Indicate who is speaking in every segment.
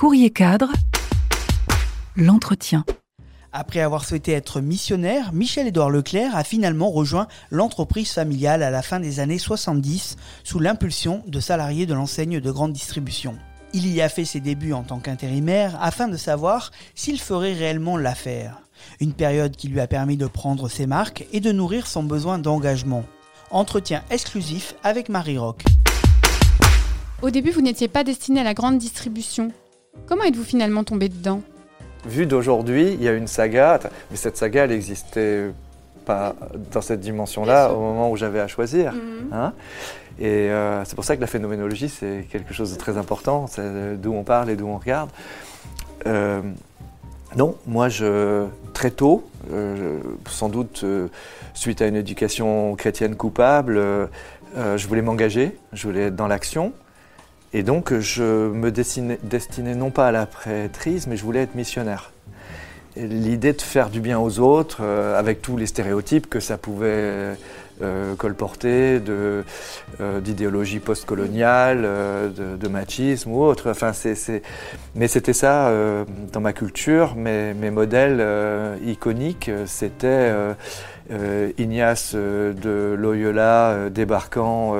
Speaker 1: Courrier cadre, l'entretien.
Speaker 2: Après avoir souhaité être missionnaire, Michel-Édouard Leclerc a finalement rejoint l'entreprise familiale à la fin des années 70 sous l'impulsion de salariés de l'enseigne de grande distribution. Il y a fait ses débuts en tant qu'intérimaire afin de savoir s'il ferait réellement l'affaire. Une période qui lui a permis de prendre ses marques et de nourrir son besoin d'engagement. Entretien exclusif avec Marie Rock.
Speaker 3: Au début, vous n'étiez pas destiné à la grande distribution. Comment êtes-vous finalement tombé dedans?
Speaker 4: Vu d'aujourd'hui, il y a une saga, mais cette saga, elle n'existait pas dans cette dimension-là au moment où j'avais à choisir.
Speaker 3: Mhm.
Speaker 4: hein. Et euh, c'est pour ça que la phénoménologie, c'est quelque chose de très important, c'est d'où on parle et d'où on regarde. Euh, non, moi, je, très tôt, euh, sans doute euh, suite à une éducation chrétienne coupable, euh, euh, je voulais m'engager, je voulais être dans l'action. Et donc, je me destinais, non pas à la prêtrise, mais je voulais être missionnaire. L'idée de faire du bien aux autres, euh, avec tous les stéréotypes que ça pouvait euh, colporter, de, euh, d'idéologie euh, de, machisme ou autre. Mais c'était ça euh, dans ma culture. Mes, modèles iconiques, c'était Ignace de Loyola débarquant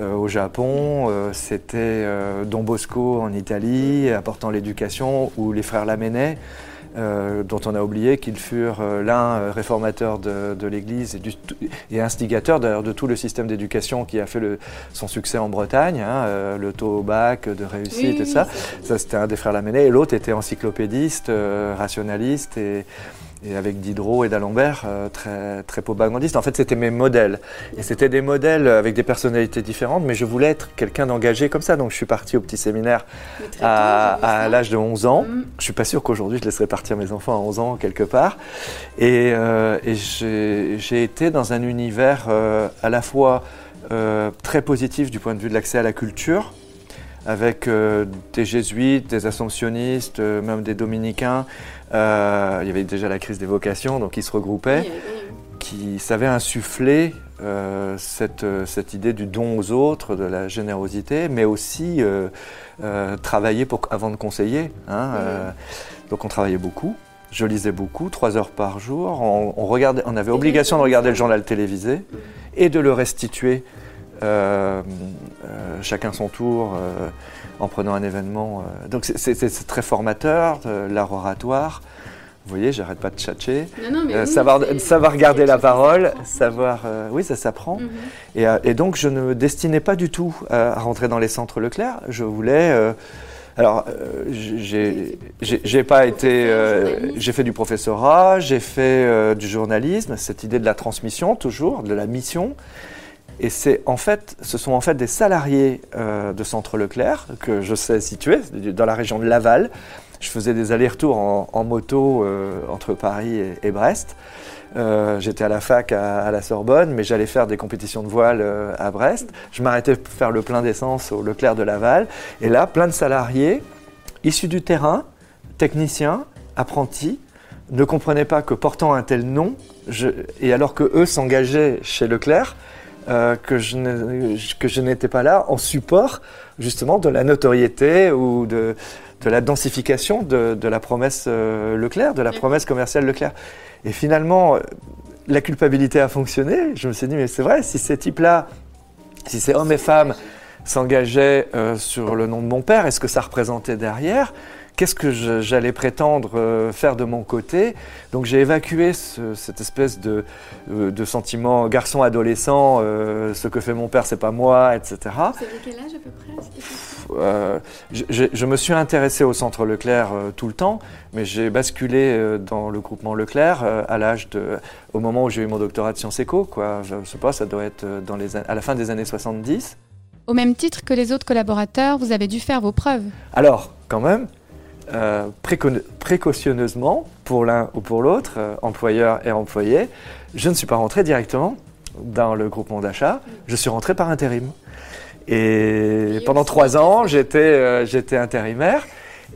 Speaker 4: au Japon, c'était Don Bosco en Italie, apportant l'éducation, ou les frères Lamennais. Euh, dont on a oublié qu'ils furent euh, l'un euh, réformateur de, de l'Église et, et instigateur d'ailleurs de tout le système d'éducation qui a fait le- son succès en Bretagne, hein, euh, le taux au bac de réussite
Speaker 3: Oui,
Speaker 4: et ça. Ça, c'était un des frères Lamennais. Et l'autre était encyclopédiste, euh, rationaliste et, et avec Diderot et d'Alembert, euh, très, très propagandiste. En fait, c'était mes modèles. Et c'était des modèles avec des personnalités différentes, mais je voulais être quelqu'un d'engagé comme ça. Donc, je suis parti au petit séminaire
Speaker 3: tôt,
Speaker 4: à, l'âge de 11 ans.
Speaker 3: Mm.
Speaker 4: Je suis pas sûr qu'aujourd'hui, je laisserai partir mes enfants à 11 ans quelque part. Et, euh, et j'ai été dans un univers euh, à la fois très positif du point de vue de l'accès à la culture, avec euh, des jésuites, des assomptionnistes, euh, même des dominicains. Euh, il y avait déjà la crise des vocations, donc ils se regroupaient,
Speaker 3: Oui, oui.
Speaker 4: qui savaient insuffler euh, cette, cette idée du don aux autres, de la générosité, mais aussi euh, euh, travailler pour, avant de conseiller. hein, donc on travaillait beaucoup. Je lisais beaucoup, trois heures par jour. On, on regardait, on avait obligation de regarder le journal télévisé et de le restituer euh, euh, chacun son tour euh, en prenant un événement. Donc c'est- très formateur, l'art oratoire. Vous voyez, j'arrête pas de tchatcher.
Speaker 3: Non, non, mais oui,
Speaker 4: savoir, savoir garder la parole, savoir... oui, ça s'apprend.
Speaker 3: Mhm.
Speaker 4: Et, et donc, je ne me destinais pas du tout à, à rentrer dans les centres Leclerc. Je voulais. alors, euh, j'ai pas été. euh, j'ai fait du professorat, j'ai fait euh, du journalisme, cette idée de la transmission, toujours, de la mission. Et c'est en fait, ce sont en fait des salariés euh, de Centre Leclerc que je sais situer dans la région de Laval. Je faisais des allers-retours en, moto euh, entre Paris et, Brest. Euh, J'étais à la fac à, la Sorbonne, mais j'allais faire des compétitions de voile à Brest. Je m'arrêtais pour faire le plein d'essence au Leclerc de Laval. Et là, plein de salariés issus du terrain, techniciens, apprentis, ne comprenaient pas que portant un tel nom, et alors que eux s'engageaient chez Leclerc, euh, que je n'étais pas là en support justement de la notoriété ou de, de la densification de, de la promesse euh, Leclerc, de la
Speaker 3: Oui.
Speaker 4: promesse commerciale Leclerc. Et finalement, euh, la culpabilité a fonctionné. Je me suis dit, mais c'est vrai, si ces types-là, si ces hommes et femmes s'engageaient euh, sur le nom de mon père, est-ce que ça représentait derrière? Qu'est-ce que j'allais prétendre euh, faire de mon côté Donc j'ai évacué ce- cette espèce de, euh, de sentiment garçon-adolescent, euh, ce que fait mon père, c'est pas moi, etc.
Speaker 3: Vous avez quel âge à peu près
Speaker 4: Euh, je, je- je me suis intéressé au centre Leclerc euh, tout le temps, mais j'ai basculé euh, dans le groupement Leclerc euh, à l'âge de, au moment où j'ai eu mon doctorat de sciences éco, quoi. Je, je sais pas, ça doit être dans les, à la fin des années 70.
Speaker 3: Au même titre que les autres collaborateurs, vous avez dû faire vos preuves.
Speaker 4: Alors, quand même, euh, précautionneusement, pour l'un ou pour l'autre, euh, employeur et employé, je ne suis pas rentré directement dans le groupement d'achat, je suis rentré par intérim. Et pendant trois ans, j'étais euh, intérimaire.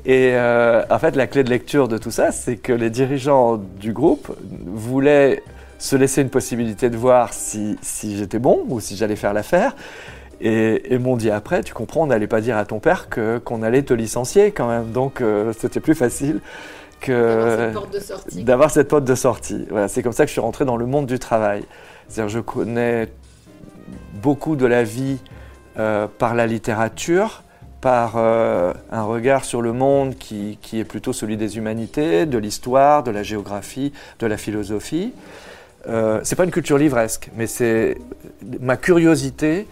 Speaker 4: Et en fait, la clé de lecture de tout ça, c'est que les dirigeants du groupe voulaient se laisser une possibilité de voir si, si j'étais bon ou si j'allais faire l'affaire. Et, m'ont dit après, tu comprends, on n'allait pas dire à ton père que, qu'on allait te licencier quand même. Donc euh, c'était plus facile que d'avoir cette porte de sortie. Voilà, c'est comme ça que je suis rentré dans le monde du travail. C'est-à-dire je connais beaucoup de la vie euh, par la littérature, par euh, un regard sur le monde qui, qui, est plutôt celui des humanités, de l'histoire, de la géographie, de la philosophie. Euh, c'est pas une culture livresque, mais c'est ma curiosité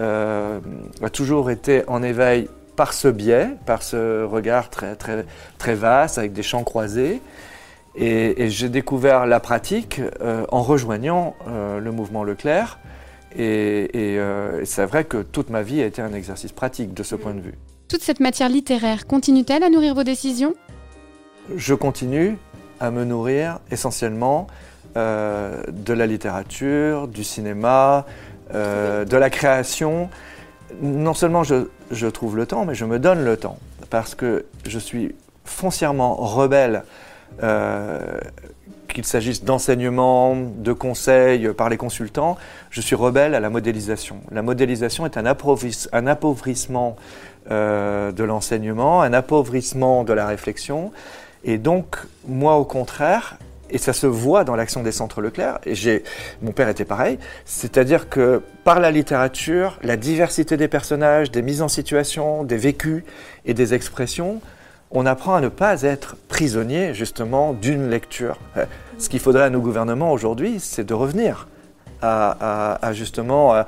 Speaker 4: euh, a toujours été en éveil par ce biais, par ce regard très, très, très vaste, avec des champs croisés. Et, j'ai découvert la pratique euh, en rejoignant euh, le mouvement Leclerc. Et, et c'est vrai que toute ma vie a été un exercice pratique de ce point de vue.
Speaker 3: Toute cette matière littéraire continue-t-elle à nourrir vos décisions?
Speaker 4: Je continue à me nourrir essentiellement de la littérature, du cinéma, euh, de la création, non seulement je, trouve le temps, mais je me donne le temps. Parce que je suis foncièrement rebelle, euh, qu'il s'agisse d'enseignement, de conseils par les consultants, je suis rebelle à la modélisation. La modélisation est un, appauvrissement euh, de l'enseignement, un appauvrissement de la réflexion. Et donc, moi, au contraire, et ça se voit dans l'action des centres Leclerc. Et j'ai, mon père était pareil. C'est-à-dire que par la littérature, la diversité des personnages, des mises en situation, des vécus et des expressions, on apprend à ne pas être prisonnier justement d'une lecture. Euh, ce qu'il faudrait à nos gouvernements aujourd'hui, c'est de revenir à, justement à,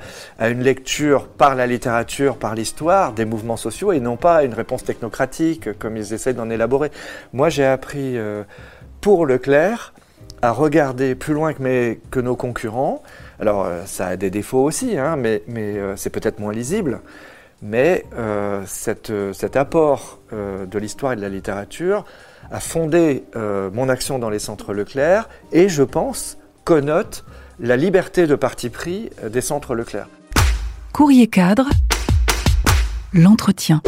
Speaker 4: une lecture par la littérature, par l'histoire des mouvements sociaux et non pas à une réponse technocratique comme ils essaient d'en élaborer. Moi, j'ai appris euh, pour Leclerc à regarder plus loin que, nos concurrents. Alors, euh, ça a des défauts aussi, hein, mais, euh, c'est peut-être moins lisible. Mais euh, cet apport de l'histoire et de la littérature a fondé mon action dans les centres Leclerc et, je pense, connote la liberté de parti pris des centres Leclerc.
Speaker 1: Courrier cadre, l'entretien.